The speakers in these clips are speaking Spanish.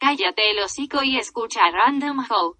Cállate el hocico y escucha Random Hope.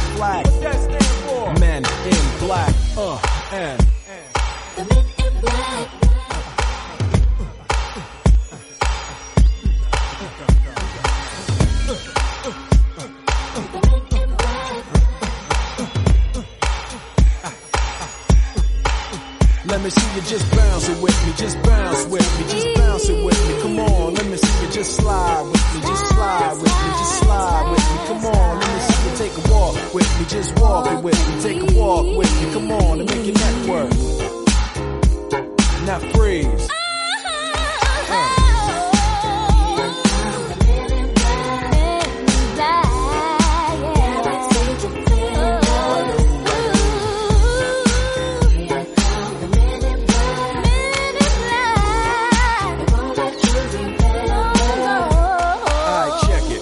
the flag. Men in black. Uh, and. Let me see you just bounce it with me, just bounce with me, just bounce it with me. Come on, let me see you just slide with me, just slide with me, just slide with me. Come on, take a walk with me, just walk it with me, take a walk with me. Come on, and make your neck work. Now freeze. Alright, check it.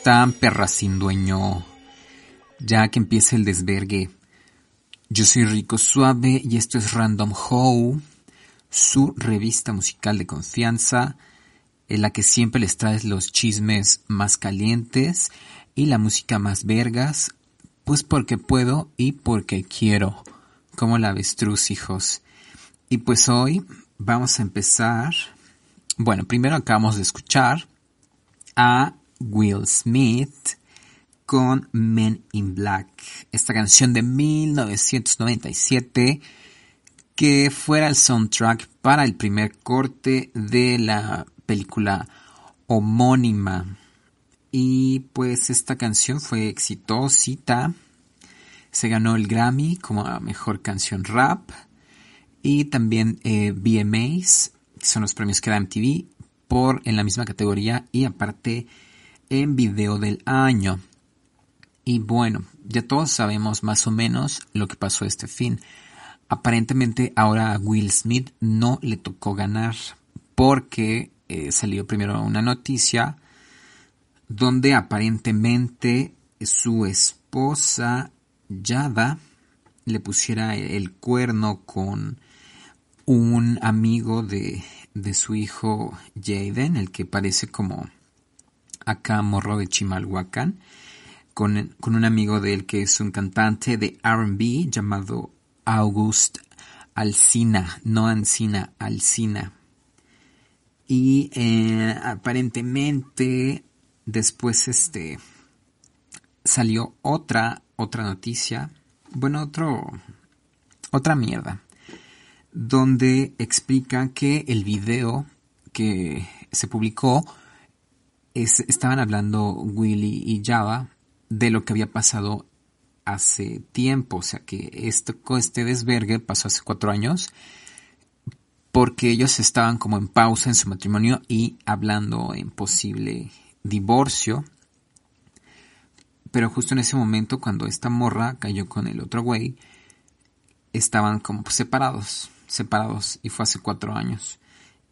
Están, perras sin dueño? Ya que empieza el desvergue. Yo soy Rico Suave y esto es Random How, su revista musical de confianza, en la que siempre les trae los chismes más calientes y la música más vergas, pues porque puedo y porque quiero, como la avestruz, hijos. Y pues hoy vamos a empezar. Bueno, primero acabamos de escuchar a Will Smith con Men in Black, esta canción de 1997 que fuera el soundtrack para el primer corte de la película homónima. Y pues esta canción fue exitosita. Se ganó el Grammy como mejor canción rap. Y también eh, que son los premios que da MTV, por en la misma categoría y aparte en video del año. Y bueno, ya todos sabemos más o menos lo que pasó este fin. Aparentemente ahora a Will Smith no le tocó ganar porque eh, salió primero una noticia donde aparentemente su esposa Yada le pusiera el cuerno con un amigo de, de su hijo Jaden, el que parece como acá morro de Chimalhuacán, con, con un amigo de él que es un cantante de RB llamado August Alcina, no Ancina, Alcina. Y eh, aparentemente después este salió otra otra noticia, bueno, otro otra mierda, donde explica que el video que se publicó es, estaban hablando Willy y Java de lo que había pasado hace tiempo, o sea que esto, este desvergue pasó hace cuatro años porque ellos estaban como en pausa en su matrimonio y hablando en posible divorcio. Pero justo en ese momento, cuando esta morra cayó con el otro güey, estaban como separados, separados, y fue hace cuatro años.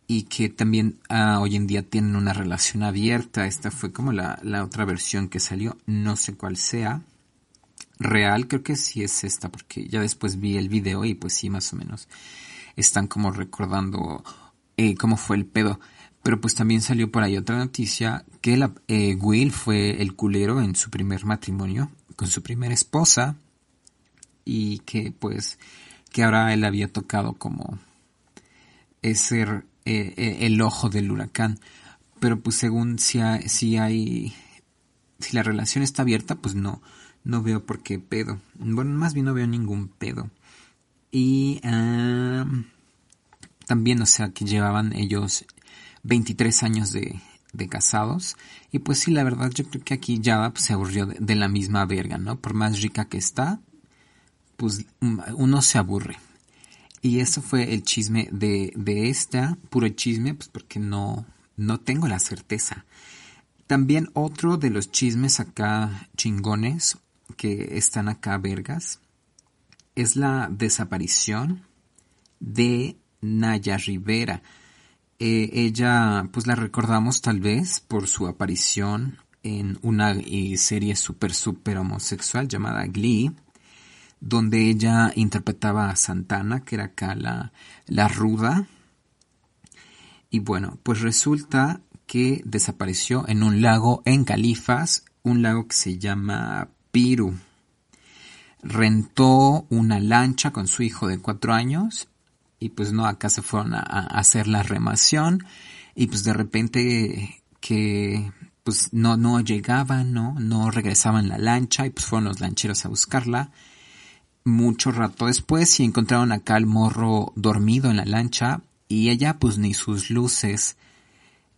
Y que también ah, hoy en día tienen una relación abierta. Esta fue como la, la otra versión que salió, no sé cuál sea real, creo que sí es esta, porque ya después vi el video y pues sí, más o menos están como recordando eh, cómo fue el pedo. Pero pues también salió por ahí otra noticia que la, eh, Will fue el culero en su primer matrimonio con su primera esposa y que pues que ahora él había tocado como ese eh, el ojo del huracán. Pero pues según si si hay si la relación está abierta, pues no no veo por qué pedo. Bueno, más bien no veo ningún pedo. Y también, o sea, que llevaban ellos 23 años de, de, casados. Y pues sí, la verdad, yo creo que aquí ya pues, se aburrió de, la misma verga, ¿no? Por más rica que está, pues uno se aburre. Y eso fue el chisme de, de esta, puro chisme, pues porque no, no tengo la certeza. También otro de los chismes acá chingones que están acá vergas es la desaparición de Naya Rivera. Eh, ella, pues la recordamos tal vez por su aparición en una eh, serie súper, súper homosexual llamada Glee, donde ella interpretaba a Santana, que era acá la, la ruda. Y bueno, pues resulta que desapareció en un lago en Califas, un lago que se llama Piru. Rentó una lancha con su hijo de cuatro años y pues no, acá se fueron a, hacer la remación y pues de repente que pues no, no llegaban, ¿no? No regresaban la lancha y pues fueron los lancheros a buscarla. Mucho rato después y encontraron acá al morro dormido en la lancha y ella pues ni sus luces.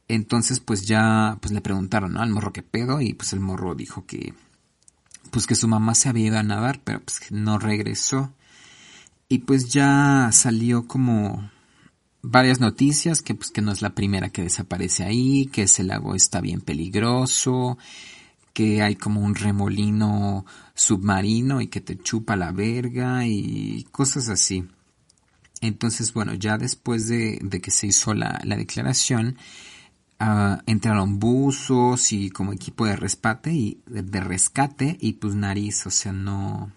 Entonces pues ya pues le preguntaron al morro qué pedo y pues el morro dijo que pues que su mamá se había ido a nadar, pero pues no regresó. Y pues ya salió como varias noticias que pues que no es la primera que desaparece ahí, que ese lago está bien peligroso, que hay como un remolino submarino y que te chupa la verga y cosas así. Entonces, bueno, ya después de, de que se hizo la, la declaración, entraron buzos y como equipo de rescate y de, rescate y pues nariz, o sea, no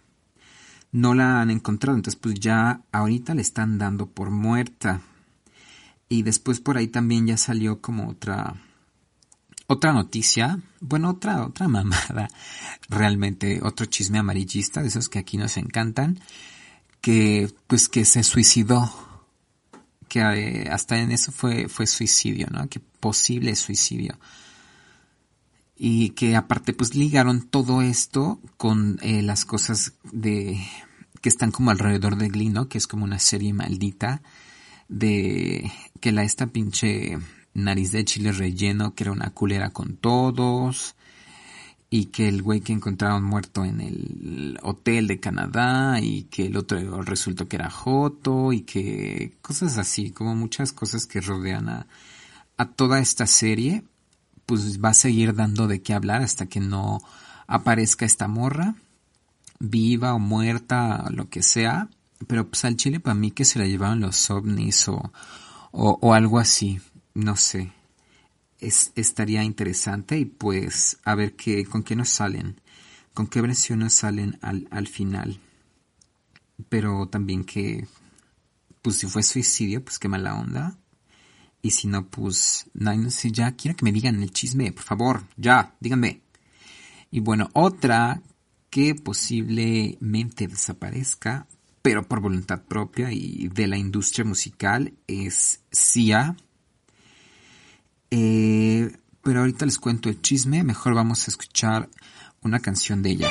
no la han encontrado, entonces pues ya ahorita le están dando por muerta. Y después por ahí también ya salió como otra otra noticia, bueno, otra otra mamada, realmente otro chisme amarillista de esos que aquí nos encantan, que pues que se suicidó que eh, hasta en eso fue, fue suicidio, ¿no? Que posible suicidio. Y que aparte pues ligaron todo esto con eh, las cosas de que están como alrededor de Glee, ¿no? Que es como una serie maldita de que la esta pinche nariz de chile relleno que era una culera con todos y que el güey que encontraron muerto en el hotel de Canadá y que el otro resultó que era Joto y que cosas así, como muchas cosas que rodean a, a toda esta serie, pues va a seguir dando de qué hablar hasta que no aparezca esta morra, viva o muerta, lo que sea, pero pues al chile para mí que se la llevaron los ovnis o, o algo así, no sé estaría interesante y pues a ver qué, con qué nos salen, con qué versiones salen al, al final. Pero también que, pues si fue suicidio, pues qué mala onda. Y si no, pues, no, sé, ya quiero que me digan el chisme, por favor, ya, díganme. Y bueno, otra que posiblemente desaparezca, pero por voluntad propia y de la industria musical, es Sia eh, pero ahorita les cuento el chisme, mejor vamos a escuchar una canción de ella.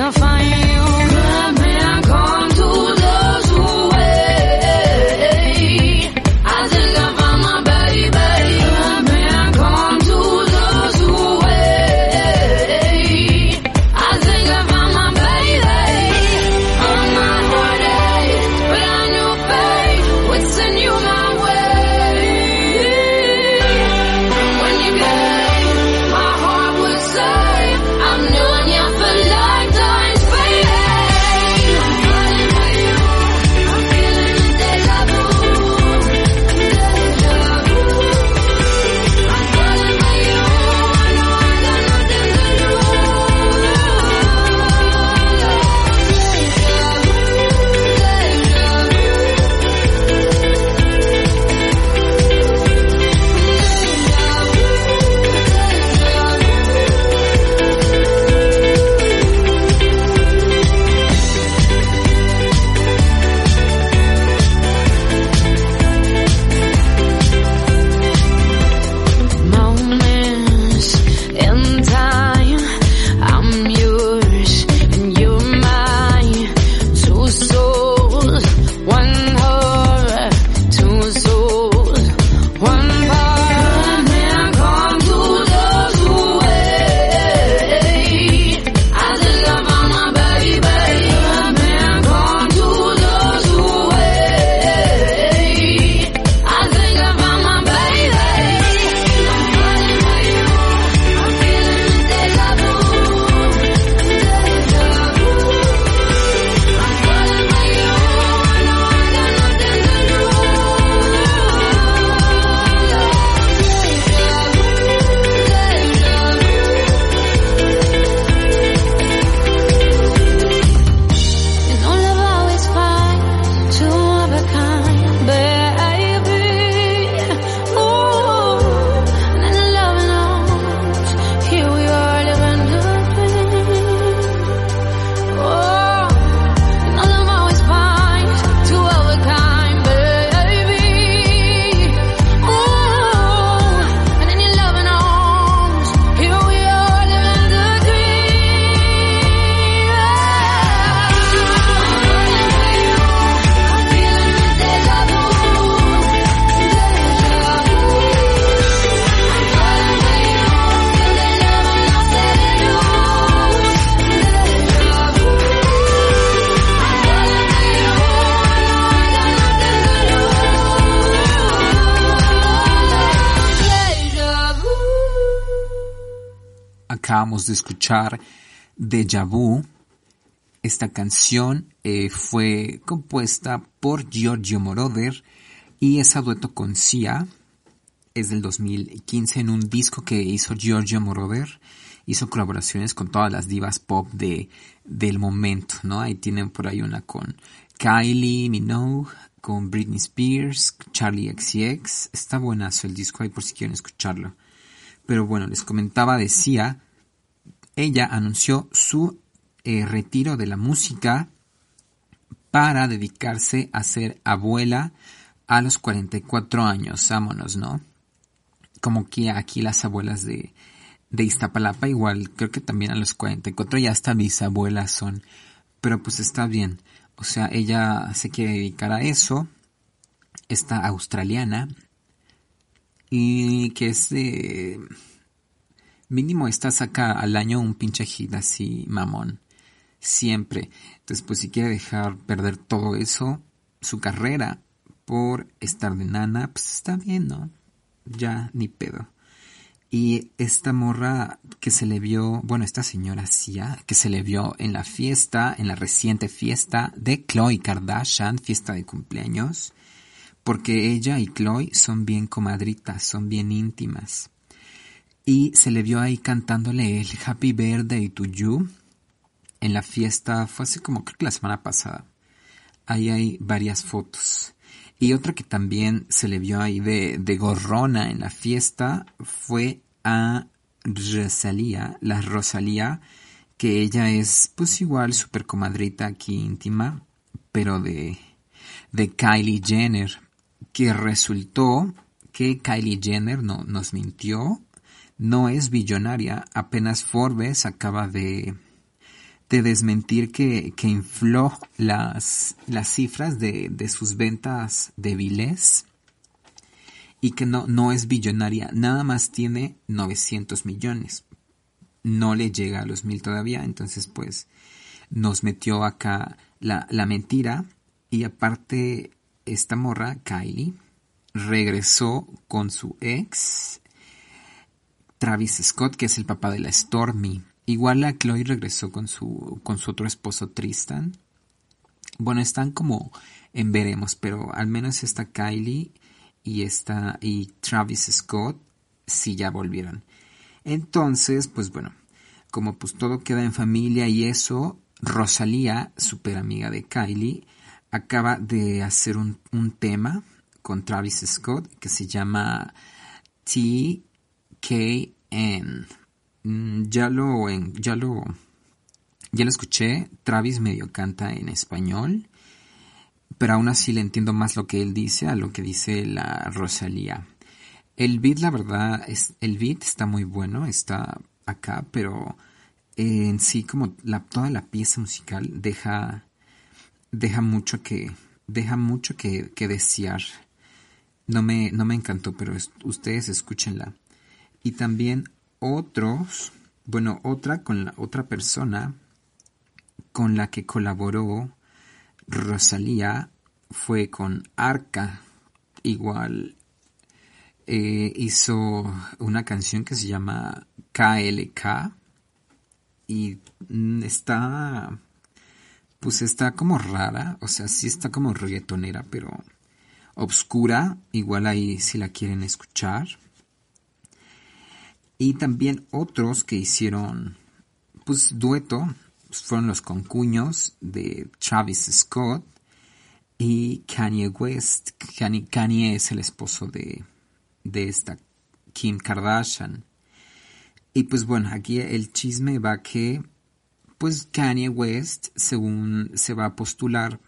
Perfume, de escuchar Deja Vu. Esta canción eh, fue compuesta por Giorgio Moroder y es a dueto con Sia. Es del 2015 en un disco que hizo Giorgio Moroder. Hizo colaboraciones con todas las divas pop de, del momento, ¿no? Ahí tienen por ahí una con Kylie Minogue, con Britney Spears, Charlie XCX. Está buenazo el disco ahí por si quieren escucharlo. Pero bueno, les comentaba de Sia ella anunció su eh, retiro de la música para dedicarse a ser abuela a los 44 años, vámonos, ¿no? Como que aquí las abuelas de, de Iztapalapa, igual creo que también a los 44 ya hasta bisabuelas son, pero pues está bien. O sea, ella se quiere dedicar a eso, esta australiana, y que es de... Mínimo esta saca al año un pinche hit así mamón. Siempre. Entonces, pues si quiere dejar perder todo eso, su carrera, por estar de nana, pues está bien, ¿no? Ya, ni pedo. Y esta morra que se le vio, bueno, esta señora Sia, que se le vio en la fiesta, en la reciente fiesta de Chloe Kardashian, fiesta de cumpleaños, porque ella y Chloe son bien comadritas, son bien íntimas. Y se le vio ahí cantándole el Happy Birthday to You en la fiesta, fue así como creo que la semana pasada. Ahí hay varias fotos. Y otra que también se le vio ahí de, de gorrona en la fiesta fue a Rosalía, la Rosalía, que ella es pues igual super comadrita aquí íntima, pero de, de Kylie Jenner, que resultó que Kylie Jenner no, nos mintió, no es billonaria, apenas Forbes acaba de, de desmentir que, que infló las, las cifras de, de, sus ventas débiles y que no, no es billonaria, nada más tiene 900 millones. No le llega a los mil todavía, entonces pues nos metió acá la, la mentira y aparte esta morra, Kylie, regresó con su ex, Travis Scott, que es el papá de la Stormy. Igual a Chloe regresó con su, con su otro esposo Tristan. Bueno, están como en veremos, pero al menos está Kylie y está y Travis Scott sí ya volvieron. Entonces, pues bueno, como pues todo queda en familia y eso, Rosalía, super amiga de Kylie, acaba de hacer un, un tema con Travis Scott que se llama TKN. Mm, ya lo, ya lo, ya lo escuché. Travis medio canta en español, pero aún así le entiendo más lo que él dice a lo que dice la Rosalía. El beat, la verdad, es, el beat está muy bueno, está acá, pero en sí como la, toda la pieza musical deja, deja mucho que, deja mucho que, que desear. No me, no me encantó, pero ustedes escúchenla. Y también otros, bueno, otra con la otra persona con la que colaboró Rosalía fue con Arca. Igual eh, hizo una canción que se llama KLK y está pues está como rara, o sea, sí está como reggaetonera, pero obscura, igual ahí si la quieren escuchar. Y también otros que hicieron, pues, dueto, pues, fueron los concuños de Travis Scott y Kanye West. Kanye, es el esposo de, de esta Kim Kardashian. Y pues bueno, aquí el chisme va que, pues Kanye West, según se va a postular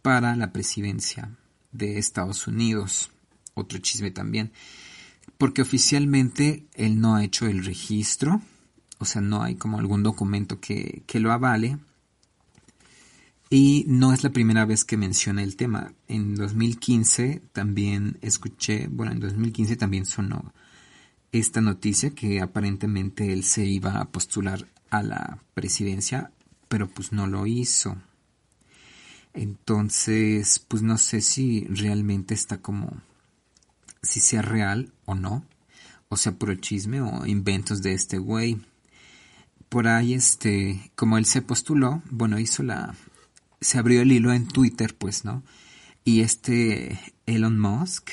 para la presidencia de Estados Unidos. Otro chisme también porque oficialmente él no ha hecho el registro, o sea, no hay como algún documento que, que lo avale. Y no es la primera vez que menciona el tema. En 2015 también escuché, bueno, en 2015 también sonó esta noticia que aparentemente él se iba a postular a la presidencia, pero pues no lo hizo. Entonces, pues no sé si realmente está como si sea real o no, o sea puro chisme o inventos de este güey. Por ahí, este, como él se postuló, bueno, hizo la, se abrió el hilo en Twitter, pues, ¿no? Y este Elon Musk,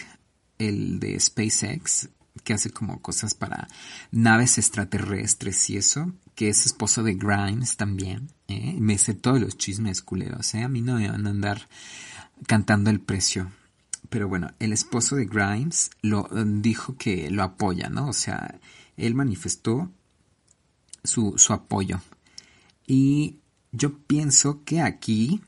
el de SpaceX, que hace como cosas para naves extraterrestres y eso, que es esposo de Grimes también, ¿eh? me sé todos los chismes culeros, ¿eh? A mí no me van a andar cantando el precio pero bueno, el esposo de Grimes lo dijo que lo apoya, ¿no? O sea, él manifestó su, su apoyo. Y yo pienso que aquí,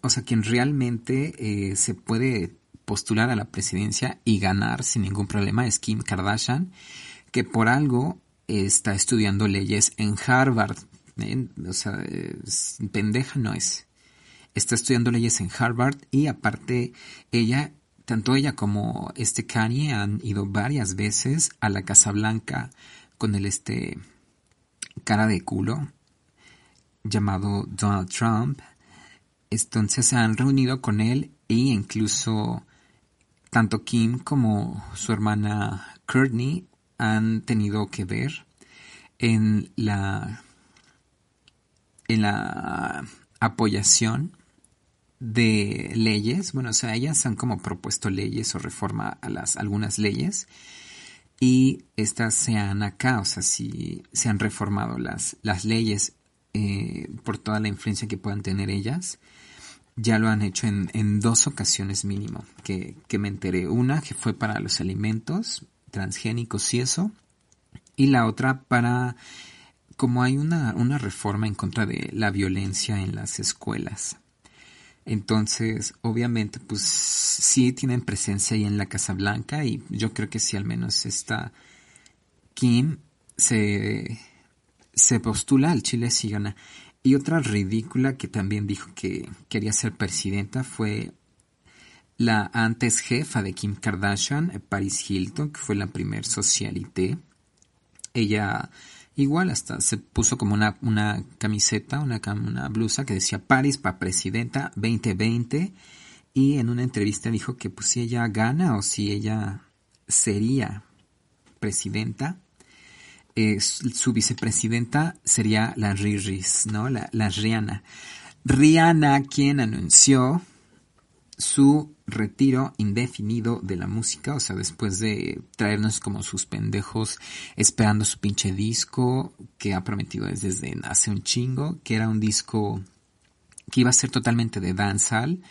o sea, quien realmente eh, se puede postular a la presidencia y ganar sin ningún problema es Kim Kardashian, que por algo está estudiando leyes en Harvard. ¿eh? O sea, pendeja no es. Está estudiando leyes en Harvard y aparte ella, tanto ella como este Kanye han ido varias veces a la Casa Blanca con el este cara de culo llamado Donald Trump. Entonces se han reunido con él e incluso tanto Kim como su hermana Courtney han tenido que ver en la en la apoyación de leyes, bueno, o sea, ellas han como propuesto leyes o reforma a las algunas leyes y estas se han acá, o sea, si se han reformado las, las leyes eh, por toda la influencia que puedan tener ellas. Ya lo han hecho en, en dos ocasiones mínimo, que, que, me enteré. Una que fue para los alimentos transgénicos y eso, y la otra para, como hay una, una reforma en contra de la violencia en las escuelas. Entonces, obviamente, pues sí tienen presencia ahí en la Casa Blanca y yo creo que sí al menos esta Kim se, se postula al Chile sí gana. Y otra ridícula que también dijo que quería ser presidenta fue la antes jefa de Kim Kardashian, Paris Hilton, que fue la primer socialité. Ella igual hasta se puso como una, una camiseta, una, una blusa que decía Paris para presidenta 2020 y en una entrevista dijo que pues si ella gana o si ella sería presidenta, su vicepresidenta sería la Riris, ¿no? La, la Rihanna. Rihanna, quien anunció su retiro indefinido de la música, o sea, después de traernos como sus pendejos esperando su pinche disco que ha prometido desde hace un chingo, que era un disco que iba a ser totalmente de dancehall,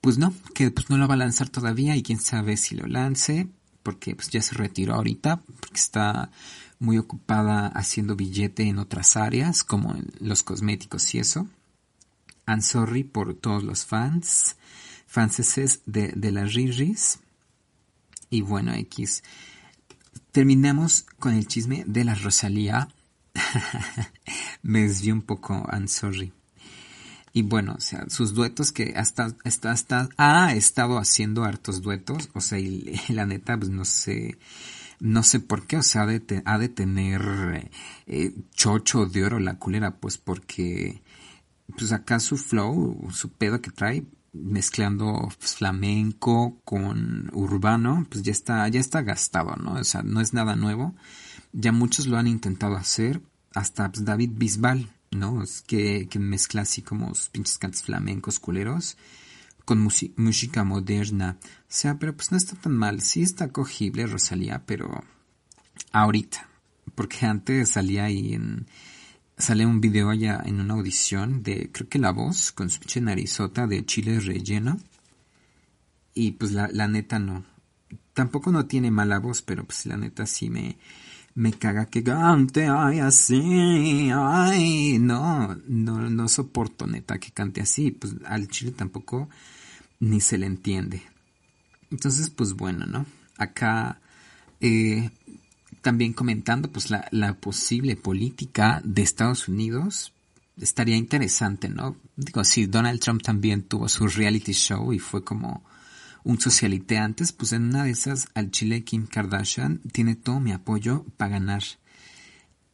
pues no, que pues no lo va a lanzar todavía y quién sabe si lo lance, porque pues ya se retiró ahorita, porque está muy ocupada haciendo billete en otras áreas, como en los cosméticos y eso. I'm sorry por todos los fans, franceses de, de las Riris. Y bueno, X. Terminamos con el chisme de la Rosalía. Me desvió un poco, I'm sorry. Y bueno, o sea, sus duetos que hasta, hasta, hasta ha estado haciendo hartos duetos. O sea, y, la neta, pues no sé no sé por qué, o sea, ha de, ha de tener eh, chocho de oro la culera, pues porque, pues acá su flow, su pedo que trae, mezclando pues, flamenco con urbano, pues ya está, ya está gastado, ¿no? O sea, no es nada nuevo. Ya muchos lo han intentado hacer, hasta pues, David Bisbal, ¿no? Es que, que mezcla así como pinches cantos flamencos culeros con música moderna. O sea, pero pues no está tan mal. Sí está cogible Rosalía, pero ahorita. Porque antes salía ahí en... Sale un video allá en una audición de, creo que La Voz, con su pinche narizota de chile relleno. Y pues la, la neta no. Tampoco no tiene mala voz, pero pues la neta sí me, me caga que cante ay así, ay, no, no, no soporto neta que cante así, pues al chile tampoco ni se le entiende. Entonces, pues bueno, ¿no? Acá eh, también comentando pues la, la, posible política de Estados Unidos estaría interesante, ¿no? Digo, si Donald Trump también tuvo su reality show y fue como un socialite antes, pues en una de esas al Chile Kim Kardashian tiene todo mi apoyo para ganar.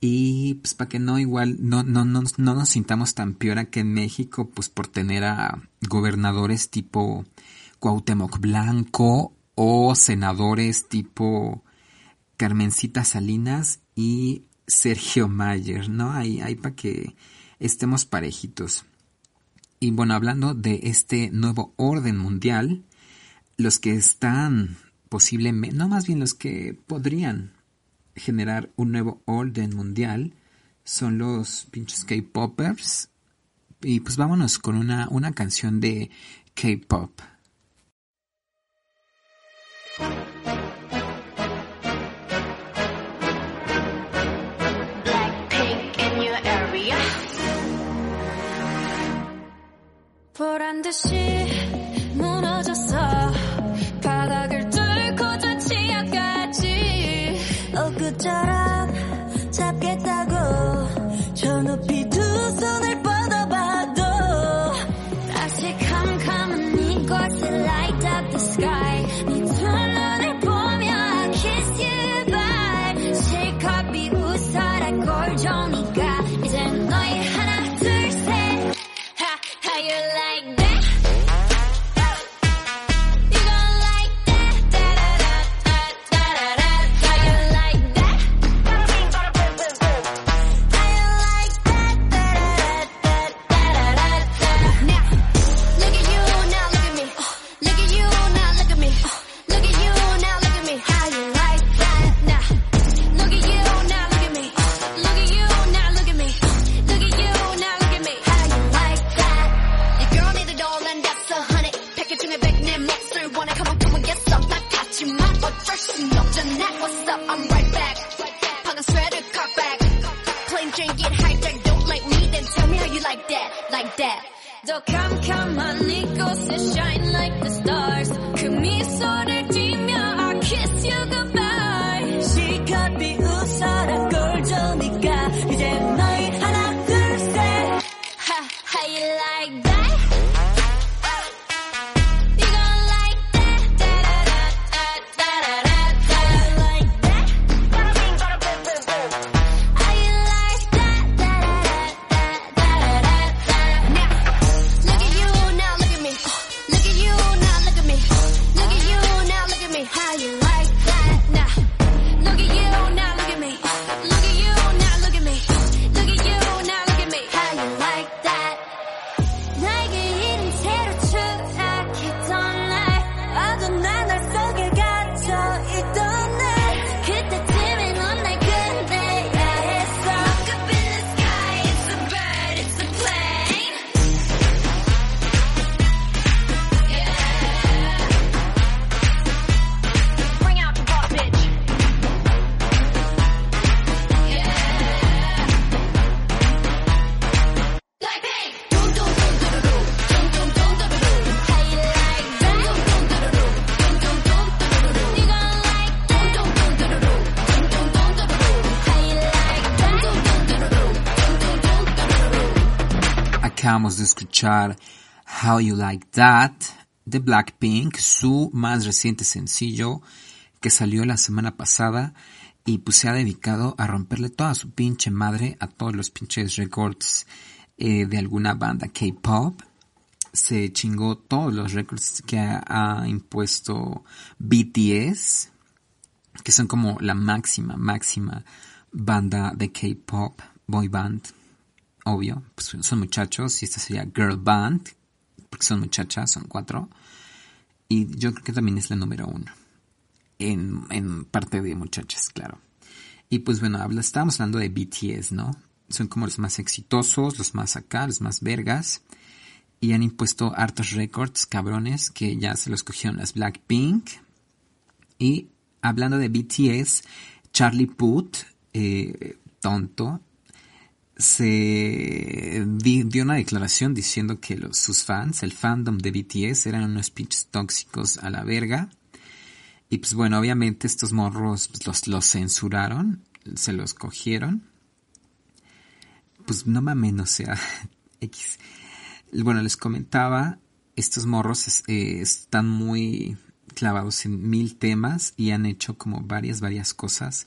Y pues para que no igual no, no, no, no nos sintamos tan peor que en México, pues por tener a gobernadores tipo Cuauhtémoc Blanco o senadores tipo Carmencita Salinas y Sergio Mayer, ¿no? Hay, hay para que estemos parejitos. Y bueno, hablando de este nuevo orden mundial, los que están posiblemente, no más bien los que podrían generar un nuevo orden mundial son los pinches K-Poppers. Y pues vámonos con una, una canción de K-Pop. 보란 듯이 Acabamos de escuchar How You Like That de Blackpink, su más reciente sencillo que salió la semana pasada y pues se ha dedicado a romperle toda su pinche madre a todos los pinches records eh, de alguna banda K-pop. Se chingó todos los records que ha, ha impuesto BTS, que son como la máxima, máxima banda de K-pop, boy band, obvio, pues son muchachos y esta sería girl band, porque son muchachas, son cuatro. Y yo creo que también es la número uno. En, en parte de muchachas, claro. Y pues bueno, habla, estábamos hablando de BTS, ¿no? Son como los más exitosos, los más acá, los más vergas. Y han impuesto hartos récords, cabrones, que ya se los cogieron las Blackpink. Y hablando de BTS, Charlie Puth, eh, tonto, se di- dio una declaración diciendo que los, sus fans, el fandom de BTS, eran unos pinches tóxicos a la verga. Y pues bueno, obviamente estos morros pues, los, censuraron, se los cogieron. Pues no mames, o sea, X. Bueno, les comentaba, estos morros eh, están muy clavados en mil temas y han hecho como varias, varias cosas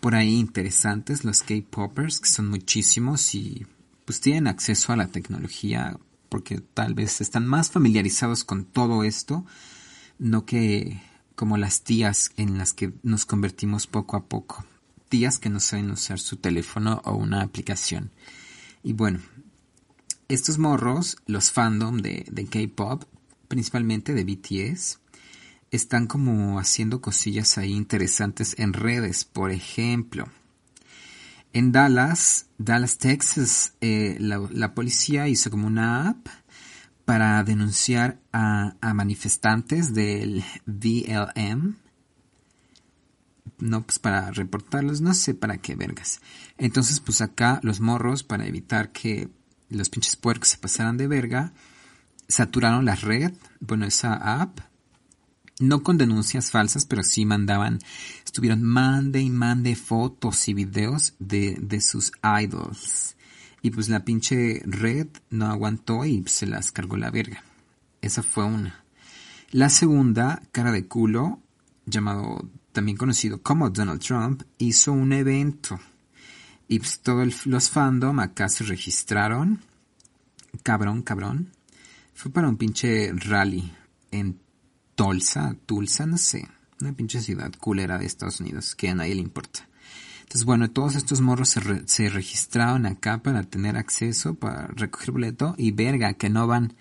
por ahí interesantes, los K-Poppers, que son muchísimos y pues tienen acceso a la tecnología porque tal vez están más familiarizados con todo esto, no que como las tías en las que nos convertimos poco a poco. Tías que no saben usar su teléfono o una aplicación. Y bueno, estos morros, los fandom de, de K-Pop, principalmente de BTS, están como haciendo cosillas ahí interesantes en redes. Por ejemplo, en Dallas, Dallas, Texas, eh, la, policía hizo como una app para denunciar a, a manifestantes del BLM. No, pues para reportarlos, no sé para qué vergas. Entonces, pues acá los morros, para evitar que los pinches puercos se pasaran de verga, saturaron la red, bueno, esa app, no con denuncias falsas, pero sí mandaban, estuvieron mande y mande fotos y videos de, de sus idols. Y pues la pinche red no aguantó y se las cargó la verga. Esa fue una. La segunda, cara de culo, llamado también conocido como Donald Trump, hizo un evento. Y pues todos los fandom acá se registraron. Cabrón, cabrón. Fue para un pinche rally en Tulsa, Tulsa, no sé. Una pinche ciudad culera de Estados Unidos que a nadie le importa. Entonces, bueno, todos estos morros se, re- se registraron acá para tener acceso, para recoger boleto y verga, que no van.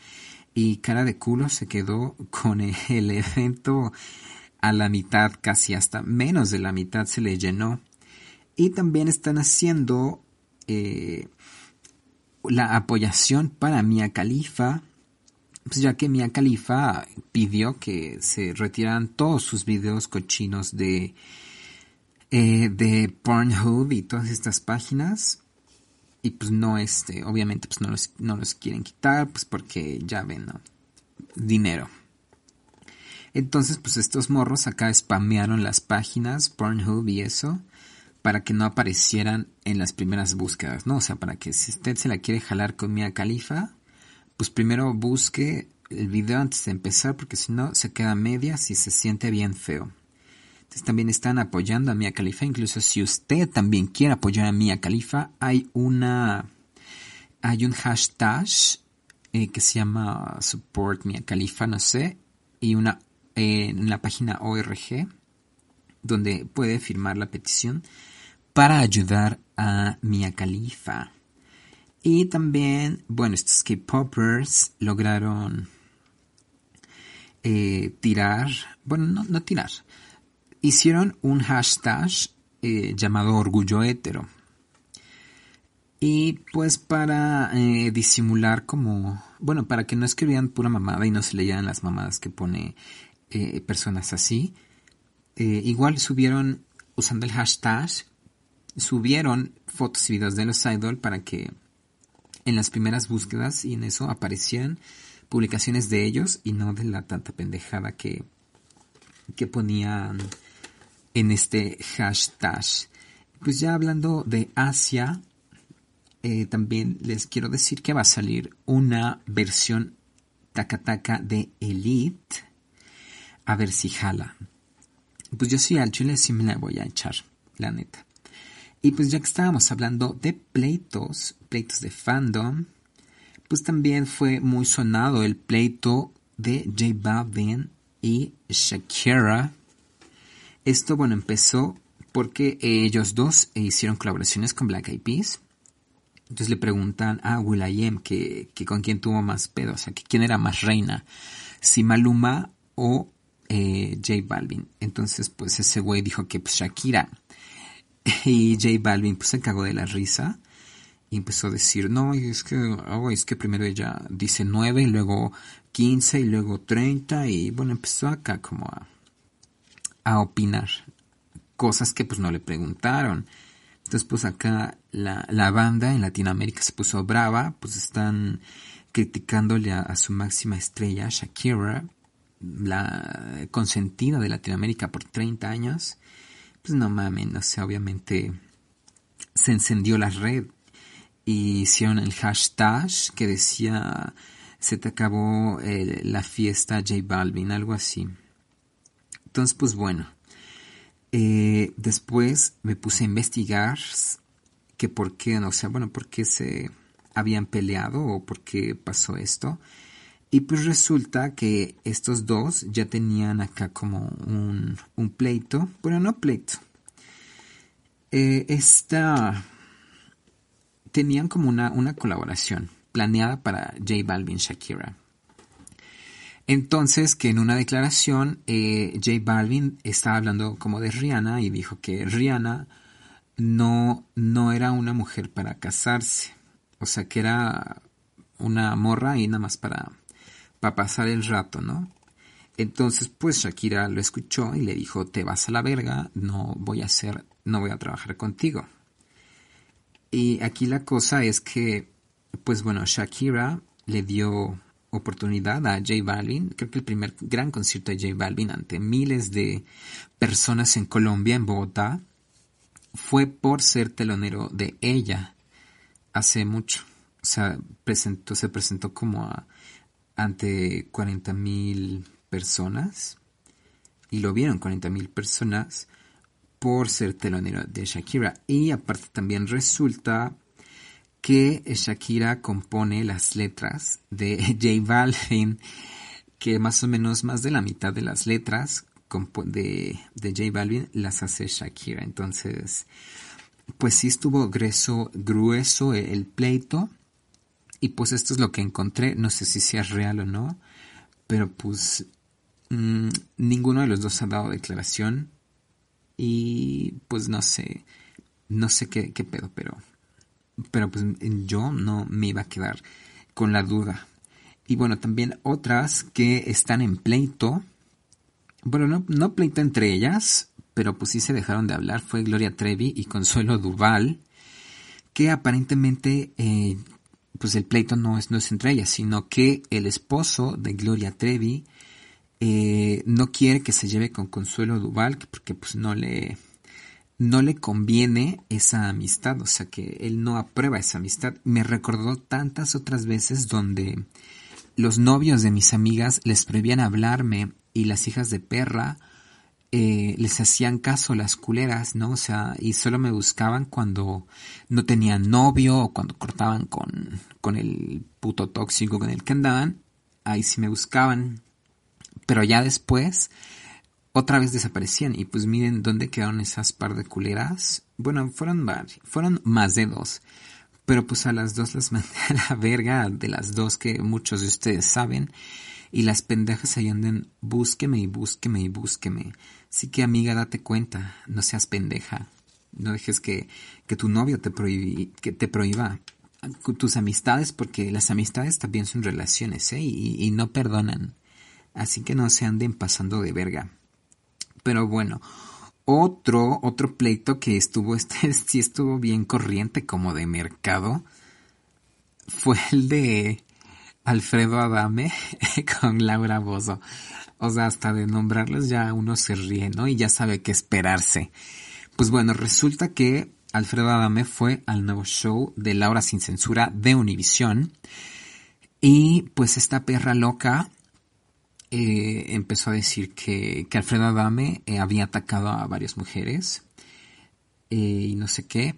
Y cara de culo se quedó con el evento a la mitad, casi hasta menos de la mitad se le llenó. Y también están haciendo eh, la apoyación para Mia Khalifa, pues ya que Mia Khalifa pidió que se retiraran todos sus videos cochinos de, eh, de Pornhub y todas estas páginas. Y pues no, este, obviamente pues no los, no los quieren quitar, pues porque ya ven, ¿no? Dinero. Entonces, pues estos morros acá spamearon las páginas, Pornhub y eso, para que no aparecieran en las primeras búsquedas, ¿no? O sea, para que si usted se la quiere jalar con Mia Khalifa, pues primero busque el video antes de empezar, porque si no se queda a medias y se siente bien feo. Entonces también están apoyando a Mia Khalifa, incluso si usted también quiere apoyar a Mia Khalifa, hay una hay un hashtag eh, que se llama Support Mia Khalifa, no sé, y una en la página ORG donde puede firmar la petición para ayudar a Mia Khalifa. Y también, bueno, estos K-Poppers lograron eh, tirar, bueno, no, no tirar, hicieron un hashtag eh, llamado Orgullo Hétero. Y pues para eh, disimular como, bueno, para que no escribieran pura mamada y no se leyeran las mamadas que pone personas así, igual subieron, usando el hashtag, subieron fotos y videos de los idol para que en las primeras búsquedas y en eso aparecieran publicaciones de ellos y no de la tanta pendejada que, que ponían en este hashtag. Pues ya hablando de Asia, eh, también les quiero decir que va a salir una versión Takataka de Elite. A ver si jala. Pues yo sí al chile sí me la voy a echar, la neta. Y pues ya que estábamos hablando de pleitos, pleitos de fandom, pues también fue muy sonado el pleito de J Balvin y Shakira. Esto, bueno, empezó porque ellos dos hicieron colaboraciones con Black Eyed Peas. Entonces le preguntan a Will.i.am que, que con quién tuvo más pedo, o sea, que quién era más reina, si Maluma o eh, J Balvin. Entonces, pues ese güey dijo que pues, Shakira. Y J Balvin pues se cagó de la risa y empezó a decir, no, es que, oh, es que primero ella dice 9 y luego 15 y luego 30 y bueno, empezó acá como a, a opinar cosas que pues no le preguntaron. Entonces pues acá la, la banda en Latinoamérica se puso brava, pues están criticándole a, a su máxima estrella, Shakira, la consentida de Latinoamérica por 30 años. Pues no mamen, o sea, obviamente se encendió la red y hicieron el hashtag que decía se te acabó el- la fiesta J Balvin, algo así. Entonces, pues bueno, eh, después me puse a investigar que por qué, o sea, bueno, por qué se habían peleado o por qué pasó esto. Y pues resulta que estos dos ya tenían acá como un, un pleito, bueno, no pleito. Eh, esta tenían como una, una colaboración planeada para J Balvin Shakira. Entonces, que en una declaración, eh, J Balvin estaba hablando como de Rihanna y dijo que Rihanna no, no era una mujer para casarse. O sea, que era una morra y nada más para, para pasar el rato, ¿no? Entonces, pues Shakira lo escuchó y le dijo, te vas a la verga, no voy a hacer, no voy a trabajar contigo. Y aquí la cosa es que, pues bueno, Shakira le dio oportunidad a J Balvin, creo que el primer gran concierto de J Balvin ante miles de personas en Colombia, en Bogotá, fue por ser telonero de ella hace mucho. O sea, presentó, se presentó como a, ante 40 mil personas y lo vieron 40 mil personas por ser telonero de Shakira. Y aparte también resulta que Shakira compone las letras de J Balvin, que más o menos más de la mitad de las letras de, de J Balvin las hace Shakira. Entonces, pues sí estuvo grueso, grueso el pleito. Y pues esto es lo que encontré. No sé si sea real o no. Pero pues mm, ninguno de los dos ha dado declaración. Y pues no sé. No sé qué, qué pedo, pero. Pero pues yo no me iba a quedar con la duda. Y bueno, también otras que están en pleito. Bueno, no, no pleito entre ellas, pero pues sí se dejaron de hablar. Fue Gloria Trevi y Consuelo Duval. Que aparentemente eh, pues el pleito no es, no es entre ellas, sino que el esposo de Gloria Trevi eh, no quiere que se lleve con Consuelo Duval porque pues no le no le conviene esa amistad, o sea que él no aprueba esa amistad. Me recordó tantas otras veces donde los novios de mis amigas les prohibían hablarme y las hijas de perra eh, les hacían caso las culeras, ¿no? O sea, y solo me buscaban cuando no tenían novio o cuando cortaban con, con el puto tóxico con el que andaban. Ahí sí me buscaban. Pero ya después, otra vez desaparecían. Y pues miren dónde quedaron esas par de culeras. Bueno, fueron, vari- fueron más de dos. Pero pues a las dos las mandé a la verga, de las dos que muchos de ustedes saben. Y las pendejas ahí andan, búsqueme y búsqueme y búsqueme. Así que amiga, date cuenta, no seas pendeja. No dejes que, que tu novio te, prohíbi- que te prohíba tus amistades, porque las amistades también son relaciones, ¿eh? Y no perdonan. Así que no se anden pasando de verga. Pero bueno, otro, otro pleito que estuvo, este sí estuvo bien corriente como de mercado, fue el de Alfredo Adame con Laura Bozo. O sea, hasta de nombrarlos ya uno se ríe, ¿no? Y ya sabe qué esperarse. Pues bueno, resulta que Alfredo Adame fue al nuevo show de Laura sin censura de Univisión. Y pues esta perra loca eh, empezó a decir que, que Alfredo Adame eh, había atacado a varias mujeres eh, y no sé qué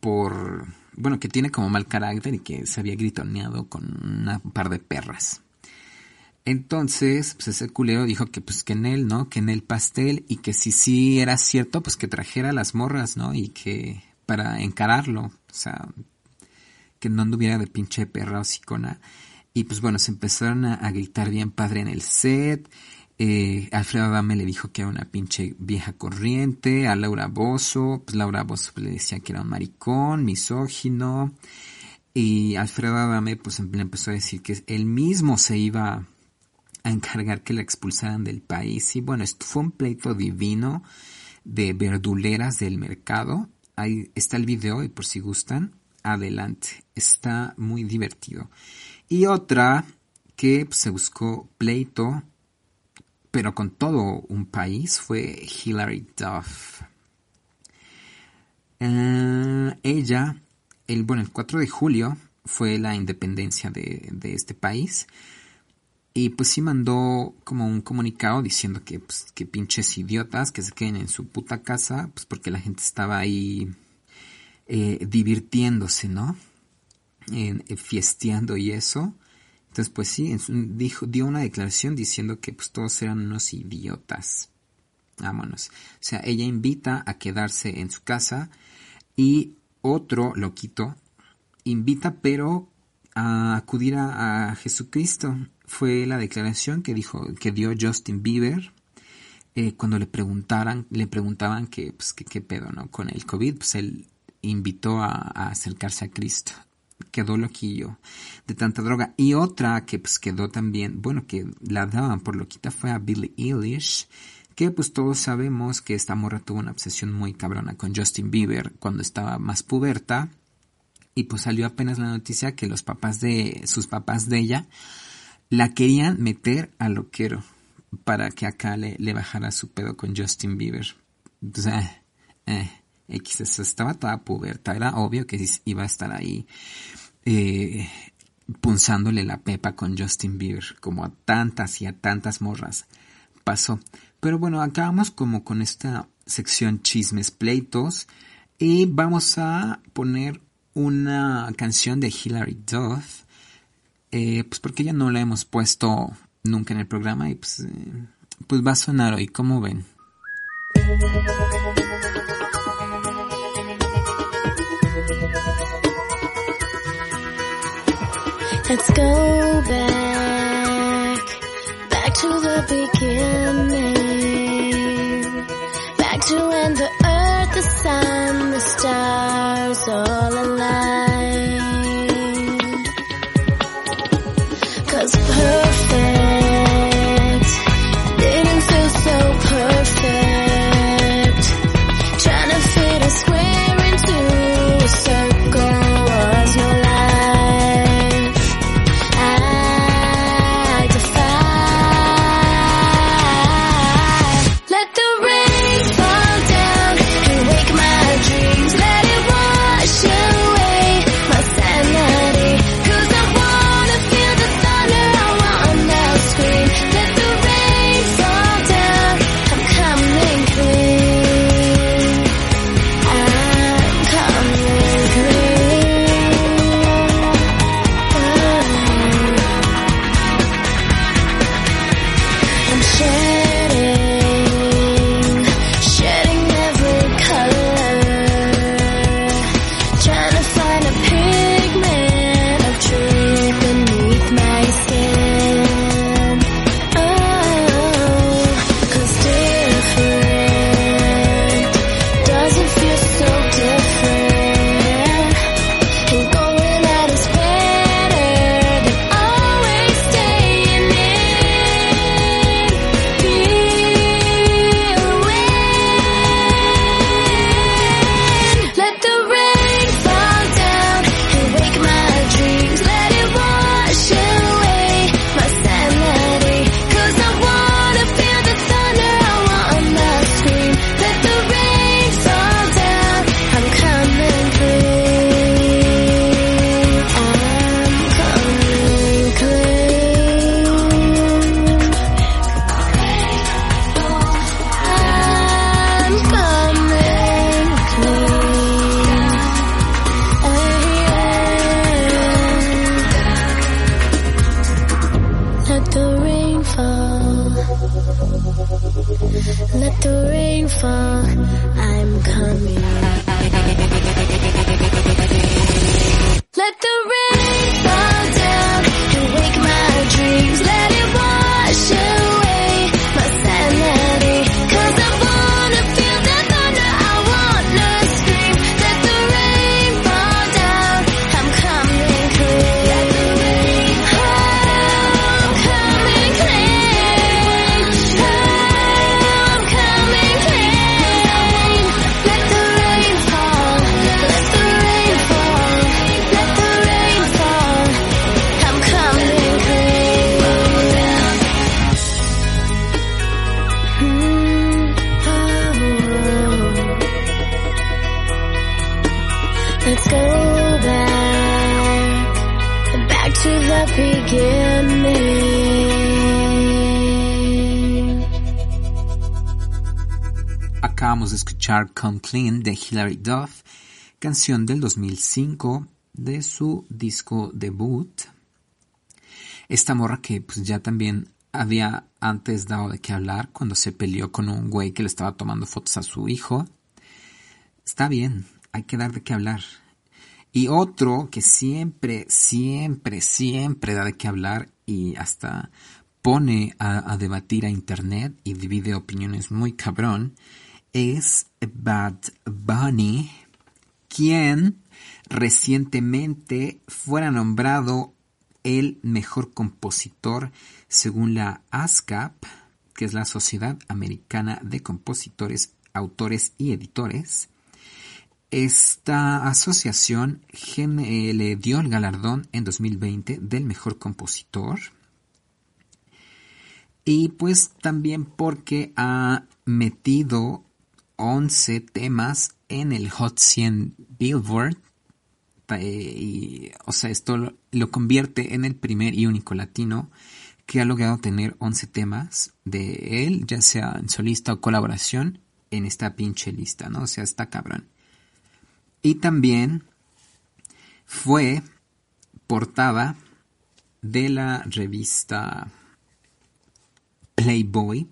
por bueno que tiene como mal carácter y que se había gritoneado con una par de perras. Entonces pues ese culero dijo que pues que en él no que en el pastel y que si sí era cierto pues que trajera las morras no y que para encararlo o sea que no anduviera de pinche perra o sicona y pues bueno, se empezaron a, gritar bien padre en el set. Eh, Alfredo Adame le dijo que era una pinche vieja corriente. A Laura Bozo, pues Laura Bozo le decía que era un maricón, misógino. Y Alfredo Adame pues em- le empezó a decir que él mismo se iba a encargar que la expulsaran del país. Y bueno, esto fue un pleito divino de verduleras del mercado. Ahí está el video y por si gustan, adelante. Está muy divertido. Y otra que pues, se buscó pleito, pero con todo un país, fue Hilary Duff. Eh, ella, el, bueno, el 4 de julio fue la independencia de, de este país. Y pues sí mandó como un comunicado diciendo que, pues, que pinches idiotas que se queden en su puta casa, pues porque la gente estaba ahí eh, divirtiéndose, ¿no? En, eh, fiesteando y eso. Entonces, pues sí, dijo, dio una declaración diciendo que pues todos eran unos idiotas. Vámonos. O sea, ella invita a quedarse en su casa y otro loquito invita pero a acudir a, a Jesucristo. Fue la declaración que dijo, que dio Justin Bieber eh, cuando le preguntaran, le preguntaban que, pues, que qué pedo, ¿no? Con el COVID, pues él invitó a acercarse a Cristo. Quedó loquillo de tanta droga. Y otra que pues quedó también, bueno, que la daban por loquita fue a Billie Eilish, que pues todos sabemos que esta morra tuvo una obsesión muy cabrona con Justin Bieber cuando estaba más puberta. Y pues salió apenas la noticia que los papás de, sus papás de ella, la querían meter a loquero para que acá le, le bajara su pedo con Justin Bieber. O sea, eh, X, estaba toda puberta, era obvio que iba a estar ahí eh, punzándole la pepa con Justin Bieber, como a tantas y a tantas morras pasó. Pero bueno, acabamos como con esta sección chismes pleitos y vamos a poner una canción de Hilary Duff, eh, pues porque ya no la hemos puesto nunca en el programa y pues, eh, pues va a sonar hoy, como ven? Let's go back, back to the beginning. Back to when the earth, the sun, the stars all aligned. Let the rain fall. Let the rain fall. I'm coming. Let the rain Acabamos de escuchar Come Clean de Hilary Duff, canción del 2005 de su disco debut. Esta morra que pues ya también había antes dado de qué hablar cuando se peleó con un güey que le estaba tomando fotos a su hijo. Está bien, hay que dar de qué hablar. Y otro que siempre, siempre, siempre da de qué hablar y hasta pone a, a debatir a internet y divide opiniones muy cabrón es Bad Bunny, quien recientemente fuera nombrado el mejor compositor según la ASCAP, que es la Sociedad Americana de Compositores, Autores y Editores. Esta asociación eh, le dio el galardón en 2020 del mejor compositor. Y pues también porque ha metido 11 temas en el Hot 100 Billboard. Eh, y, o sea, esto lo- convierte en el primer y único latino que ha logrado tener 11 temas de él, ya sea en solista o colaboración, en esta pinche lista, ¿no? O sea, está cabrón. Y también fue portada de la revista Playboy,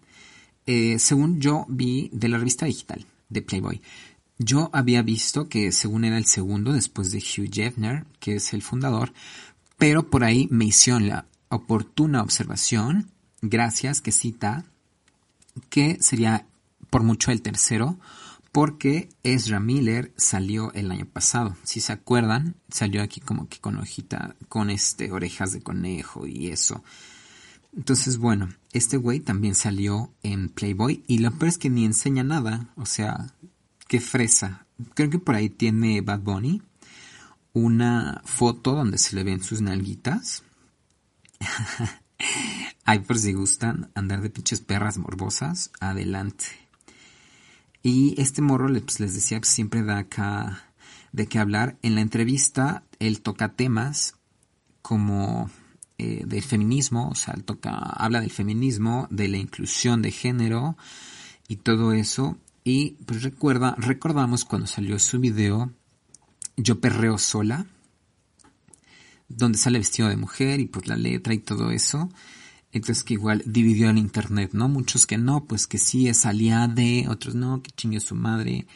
eh, según yo vi de la revista digital de Playboy. Yo había visto que según era el segundo después de Hugh Hefner, que es el fundador, pero por ahí me hicieron la oportuna observación, gracias, que cita, que sería por mucho el tercero, porque Ezra Miller salió el año pasado. Si se acuerdan, salió aquí como que con hojita, con este orejas de conejo y eso. Entonces, bueno, este güey también salió en Playboy y lo peor es que ni enseña nada, o sea, qué fresa. Creo que por ahí tiene Bad Bunny una foto donde se le ven sus nalguitas. Ay, por si gustan andar de pinches perras morbosas, adelante. Y este morro, pues, les decía, pues, siempre da acá de qué hablar. En la entrevista, él toca temas como eh, del feminismo, o sea, toca, habla del feminismo, de la inclusión de género y todo eso. Y pues recuerda, recordamos cuando salió su video, Yo perreo sola, donde sale vestido de mujer y pues la letra y todo eso. Entonces que igual dividió el internet, ¿no? Muchos que no, pues que sí es aliade, otros no, que chingue su madre.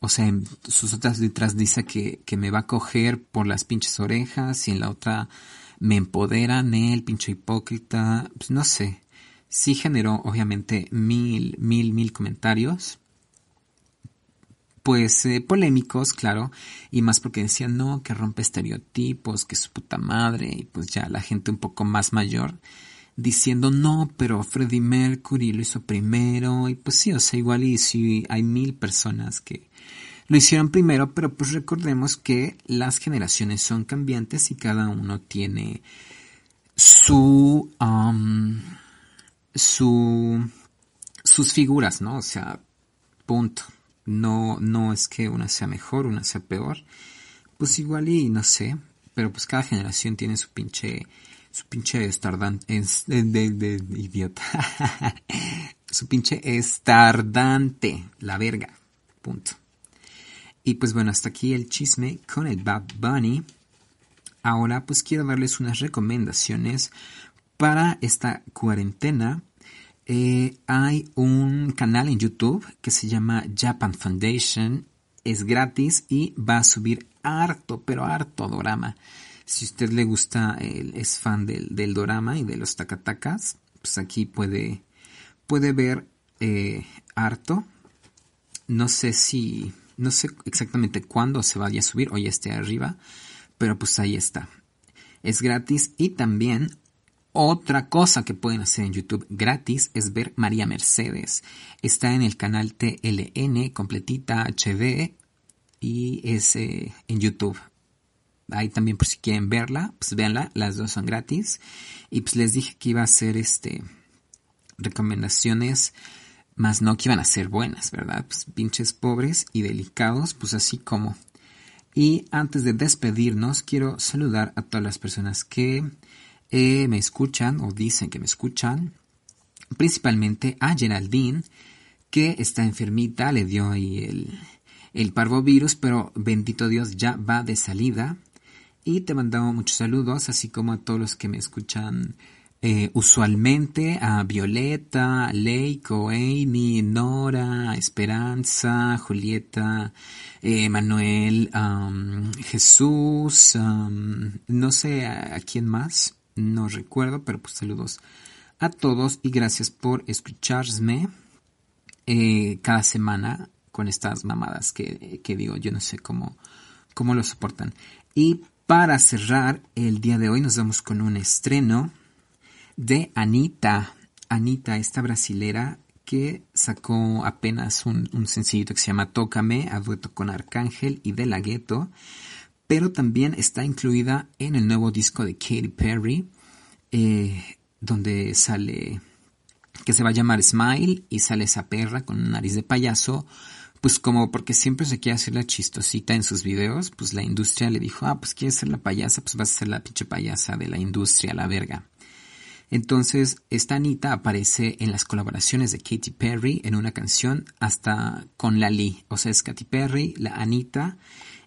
O sea, en sus otras letras dice que, que me va a coger por las pinches orejas y en la otra me empoderan el pinche hipócrita. Pues no sé. Sí generó obviamente mil, mil, mil comentarios. Pues eh, polémicos, claro, y más porque decían no, que rompe estereotipos, que su puta madre, y pues ya la gente un poco más mayor diciendo no, pero Freddie Mercury lo hizo primero y pues sí, o sea, igual y si hay mil personas que lo hicieron primero, pero pues recordemos que las generaciones son cambiantes y cada uno tiene su um, su sus figuras, ¿no? O sea, punto. No no es que una sea mejor, una sea peor. Pues igual y no sé, pero pues cada generación tiene su pinche su pinche estardante, de, idiota, su pinche estardante, la verga, punto. Y pues bueno, hasta aquí el chisme con el Bad Bunny. Ahora pues quiero darles unas recomendaciones para esta cuarentena. Eh, hay un canal en YouTube que se llama Japan Foundation. Es gratis y va a subir harto, pero harto drama. Si usted le gusta, es fan del, del dorama y de los takatakas, pues aquí puede, puede ver eh, harto. No sé si, no sé exactamente cuándo se vaya a subir o ya esté arriba, pero pues ahí está. Es gratis y también otra cosa que pueden hacer en YouTube gratis es ver María Mercedes. Está en el canal TLN completita HD y es eh, en YouTube ahí también por si quieren verla, pues véanla, las dos son gratis. Y pues les dije que iba a ser este recomendaciones, más no que iban a ser buenas, ¿verdad? Pues pinches pobres y delicados, pues así como. Y antes de despedirnos, quiero saludar a todas las personas que eh, me escuchan o dicen que me escuchan. Principalmente a Geraldine, que está enfermita, le dio ahí el, el parvovirus, pero bendito Dios ya va de salida. Y te mandamos muchos saludos, así como a todos los que me escuchan eh, usualmente, a Violeta, Leiko, Amy, Nora, Esperanza, Julieta, eh, Manuel, Jesús, no sé a, a, quién más, no recuerdo, pero pues saludos a todos y gracias por escucharme eh, cada semana con estas mamadas que, que digo, yo no sé cómo, cómo lo soportan. Y para cerrar el día de hoy nos vamos con un estreno de Anita. Anita, esta brasilera que sacó apenas un, un sencillito que se llama Tócame, a dueto con Arcángel y De La Ghetto, pero también está incluida en el nuevo disco de Katy Perry, eh, donde sale, que se va a llamar Smile, y sale esa perra con nariz de payaso, pues como porque siempre se quiere hacer la chistosita en sus videos, pues la industria le dijo, ah, pues quieres ser la payasa, pues vas a ser la pinche payasa de la industria, la verga. Entonces, esta Anita aparece en las colaboraciones de Katy Perry en una canción hasta con Lali. O sea, es Katy Perry, la Anita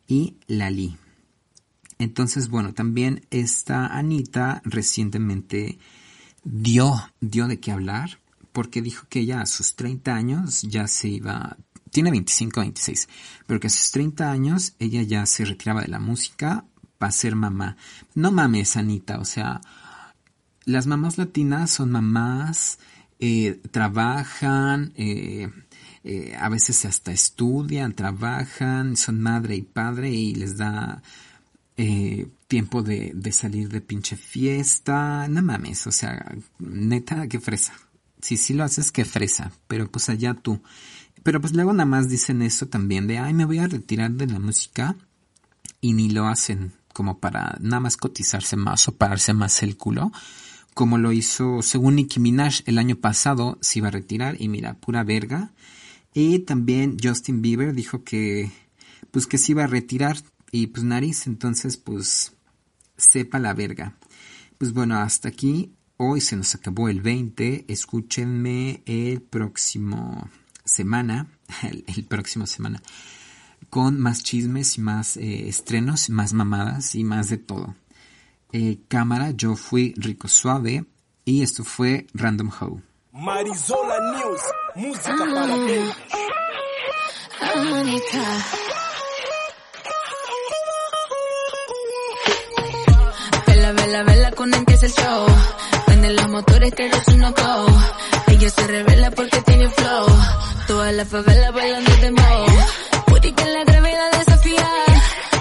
y Lali. Entonces, bueno, también esta Anita recientemente dio, dio de qué hablar porque dijo que ella a sus 30 años ya se iba, tiene 25, 26, pero que a sus 30 años ella ya se retiraba de la música para ser mamá. No mames, Anita, o sea, las mamás latinas son mamás, eh, trabajan, eh, eh, a veces hasta estudian, trabajan, son madre y padre y les da tiempo de, de salir de pinche fiesta. No mames, o sea, neta, qué fresa. Si sí lo haces, qué fresa, pero pues allá tú. Pero pues luego nada más dicen eso también de, ay, me voy a retirar de la música y ni lo hacen como para nada más cotizarse más o pararse más el culo como lo hizo, según Nicki Minaj, el año pasado se iba a retirar y mira, pura verga. Y también Justin Bieber dijo que, pues que se iba a retirar y pues nariz, entonces pues sepa la verga. Pues bueno, hasta aquí. Hoy se nos acabó el 20. Escúchenme el próximo semana, el, próximo semana, con más chismes y más eh, estrenos, más mamadas y más de todo eh, cámara, yo fui Rico Suave y esto fue Random How. Marisola News, música para ti. Vela, vela, vela con empieza el show. Vende los motores que eres un go. Ella se revela porque tiene flow. Toda la favela bailando de mo. Puti que la gravedad desafía.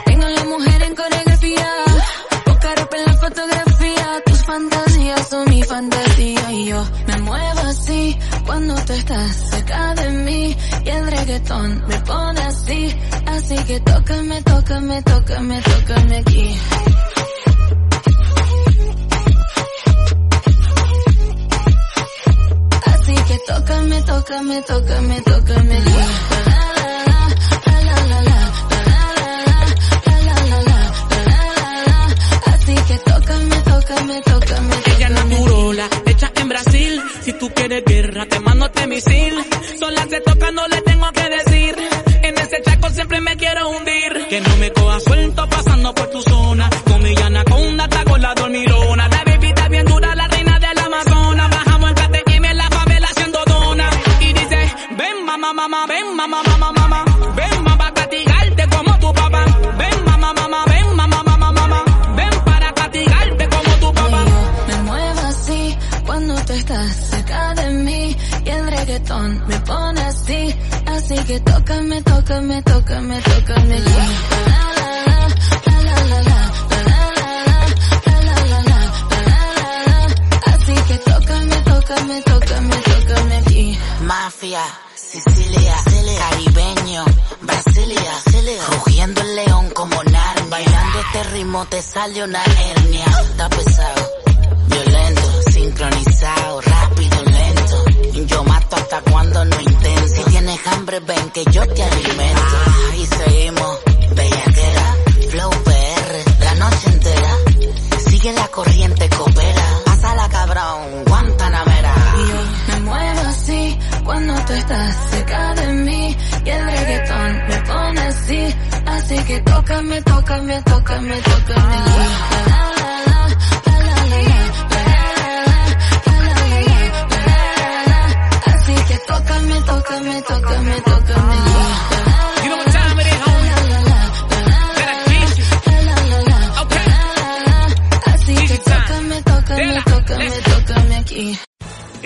Tengo la mujer en coreografía. Fotografía. Tus fantasías son mi fantasía. Y yo me muevo así cuando tú estás cerca de mí. Y el reggaetón me pone así. Así que tócame, tócame, tócame, tócame aquí. Así que tócame, tócame, tócame, tócame. La, tú quieres guerra, te mando este misil. Sola se toca, no le tengo que decir. En ese chaco siempre me quiero hundir. Que no me me pone así, así que tócame, tócame, tócame, tócame. La, la, la, la, la, la, Tócame, tócame, tócame, tócame aquí. Mafia, Sicilia, Sicilia, caribeño, Brasilia, Brasilia, rugiendo el león como Narnia. Bailando este ritmo te sale una hernia. Está pesado, violento, sincronizado, rápido, lento yo mato hasta cuando no intento. Si tienes hambre, ven que yo te alimento. Ah, y seguimos, bellaquera, flow PR, la noche entera. Sigue la corriente, coopera. Pásala cabrón, Guantanamera. Y yo me muevo así cuando tú estás cerca de mí y el reggaetón me pone así, así que tócame, tócame, tócame, tócame aquí. Tócame, tócame, tócame,